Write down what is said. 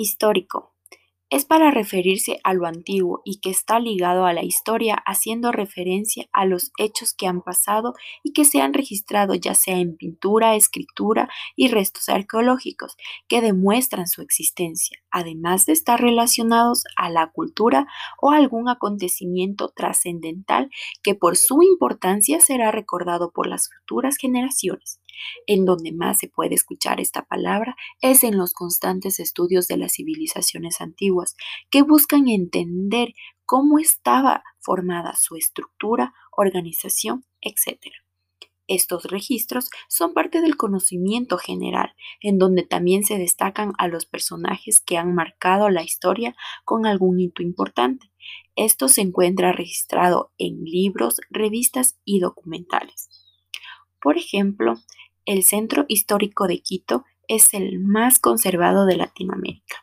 Histórico. Es para referirse a lo antiguo y que está ligado a la historia, haciendo referencia a los hechos que han pasado y que se han registrado ya sea en pintura, escritura y restos arqueológicos que demuestran su existencia, además de estar relacionados a la cultura o algún acontecimiento trascendental que por su importancia será recordado por las futuras generaciones. En donde más se puede escuchar esta palabra es en los constantes estudios de las civilizaciones antiguas, que buscan entender cómo estaba formada su estructura, organización, etc. Estos registros son parte del conocimiento general, en donde también se destacan a los personajes que han marcado la historia con algún hito importante. Esto se encuentra registrado en libros, revistas y documentales. Por ejemplo, el Centro Histórico de Quito es el más conservado de Latinoamérica.